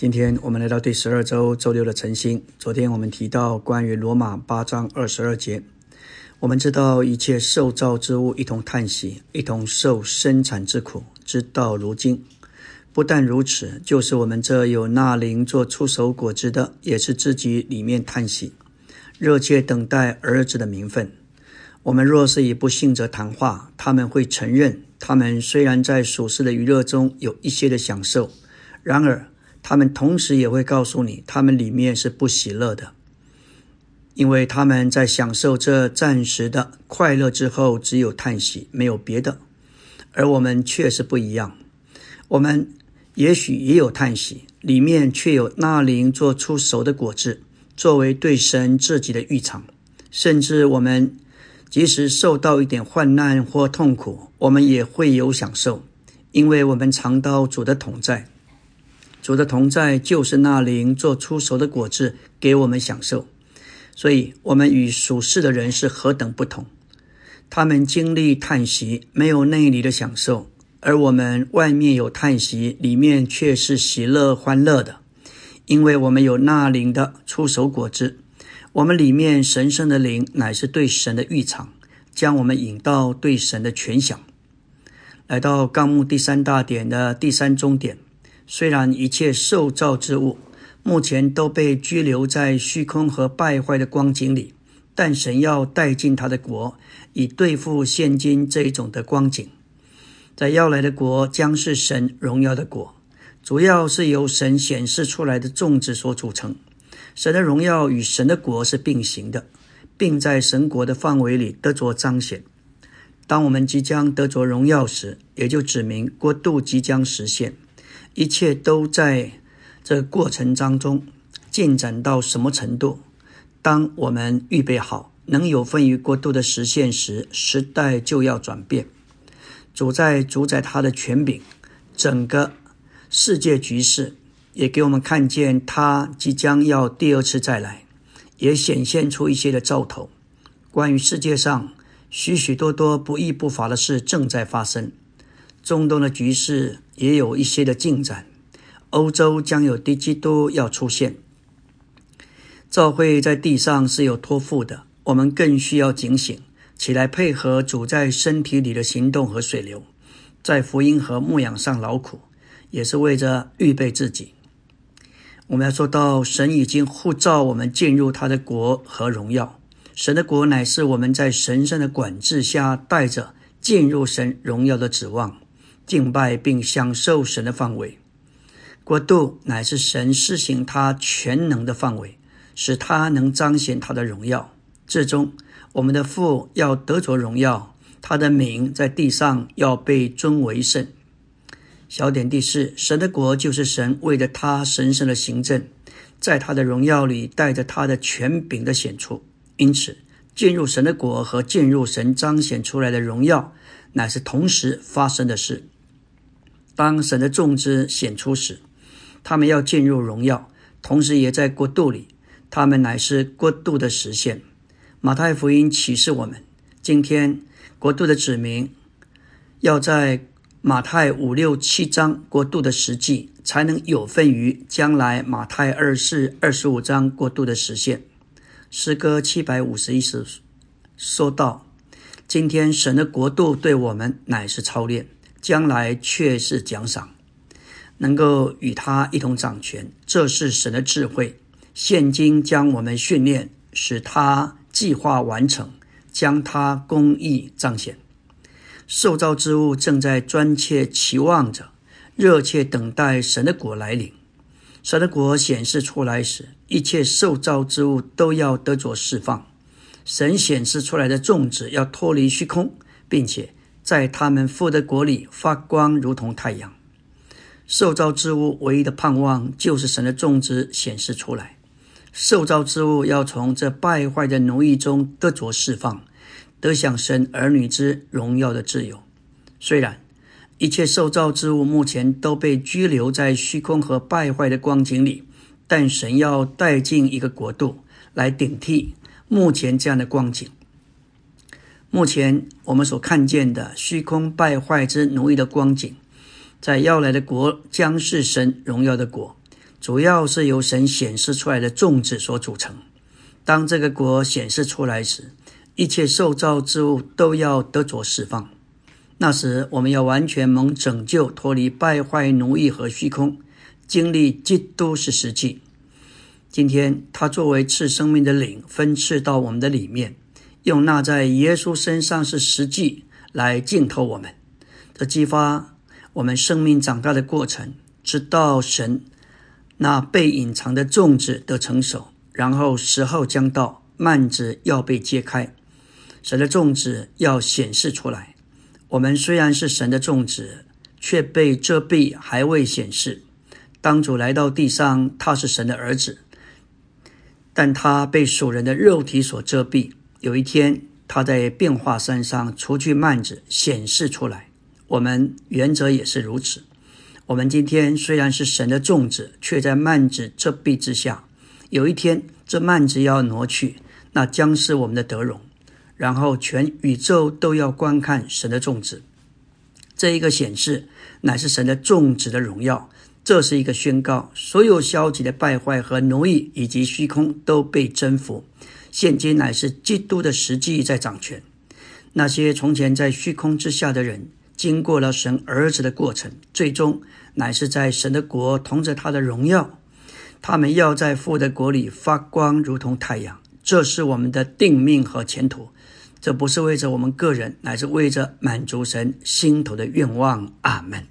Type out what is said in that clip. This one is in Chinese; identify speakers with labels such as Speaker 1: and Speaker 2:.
Speaker 1: 今天我们来到第十二周周六的晨星。昨天我们提到关于罗马八章二十二节，我们知道一切受造之物一同叹息，一同受生产之苦，直到如今。不但如此，就是我们这有那灵做出手果子的，也是自己里面叹息，热切等待儿子的名分。我们若是以不信者谈话，他们会承认，他们虽然在属世的娱乐中有一些的享受，然而。他们同时也会告诉你，他们里面是不喜乐的，因为他们在享受这暂时的快乐之后，只有叹息，没有别的。而我们确实不一样，我们也许也有叹息，里面却有那灵做出熟的果子，作为对神自己的预场。甚至我们即使受到一点患难或痛苦，我们也会有享受，因为我们尝到主的同在。主的同在就是那灵做出熟的果子给我们享受，所以我们与属世的人是何等不同。他们经历叹息，没有内里的享受；而我们外面有叹息，里面却是喜乐欢乐的，因为我们有那灵的出手果子。我们里面神圣的灵乃是对神的预场，将我们引到对神的全享。来到纲目第三大点的第三终点。虽然一切受造之物目前都被拘留在虚空和败坏的光景里，但神要带进他的国，以对付现今这一种的光景。在要来的国将是神荣耀的国，主要是由神显示出来的种子所组成。神的荣耀与神的国是并行的，并在神国的范围里得着彰显。当我们即将得着荣耀时，也就指明国度即将实现。一切都在这过程当中进展到什么程度？当我们预备好，能有份于国度的实现时，时代就要转变。主在主宰他的权柄，整个世界局势也给我们看见他即将要第二次再来，也显现出一些的兆头。关于世界上许许多多不义不法的事正在发生。中东的局势也有一些的进展，欧洲将有低基督要出现。教会在地上是有托付的，我们更需要警醒起来，配合主在身体里的行动和水流，在福音和牧养上劳苦，也是为着预备自己。我们要做到，神已经护照我们进入他的国和荣耀。神的国乃是我们在神圣的管制下带着进入神荣耀的指望。敬拜并享受神的范围，国度乃是神施行他全能的范围，使他能彰显他的荣耀。最终，我们的父要得着荣耀，他的名在地上要被尊为圣。小点第四，神的国就是神为了他神圣的行政，在他的荣耀里带着他的权柄的显出。因此，进入神的国和进入神彰显出来的荣耀，乃是同时发生的事。当神的众子显出时，他们要进入荣耀，同时也在国度里。他们乃是国度的实现。马太福音启示我们，今天国度的指明要在马太五六七章国度的实际，才能有份于将来马太二四二十五章国度的实现。诗歌七百五十一首说道：今天神的国度对我们乃是操练。将来却是奖赏，能够与他一同掌权，这是神的智慧。现今将我们训练，使他计划完成，将他公义彰显。受造之物正在专切期望着，热切等待神的果来临。神的果显示出来时，一切受造之物都要得着释放。神显示出来的种子要脱离虚空，并且。在他们父的国里发光，如同太阳。受造之物唯一的盼望，就是神的种子显示出来。受造之物要从这败坏的奴役中得着释放，得享神儿女之荣耀的自由。虽然一切受造之物目前都被拘留在虚空和败坏的光景里，但神要带进一个国度来顶替目前这样的光景。目前我们所看见的虚空败坏之奴役的光景，在要来的国将是神荣耀的国，主要是由神显示出来的种子所组成。当这个国显示出来时，一切受造之物都要得着释放。那时，我们要完全蒙拯救，脱离败坏、奴役和虚空，经历基督是实际。今天，他作为赐生命的灵，分赐到我们的里面，用那在耶稣身上是实际来浸透我们，这激发我们生命长大的过程，直到神那被隐藏的种子得成熟，然后时候将到，幔子要被揭开，神的种子要显示出来。我们虽然是神的种子，却被遮蔽，还未显示。当主来到地上，他是神的儿子，但他被属人的肉体所遮蔽。有一天，他在变化山上除去幔子，显示出来。我们原则也是如此。我们今天虽然是神的种子，却在幔子遮蔽之下。有一天，这幔子要挪去，那将是我们的德容。然后，全宇宙都要观看神的种子。这一个显示乃是神的种子的荣耀。这是一个宣告：所有消极的败坏和奴役以及虚空都被征服。现今乃是基督的实际在掌权。那些从前在虚空之下的人，经过了神儿子的过程，最终乃是在神的国同着他的荣耀。他们要在父的国里发光，如同太阳。这是我们的定命和前途。这不是为着我们个人，乃是为着满足神心头的愿望。阿门。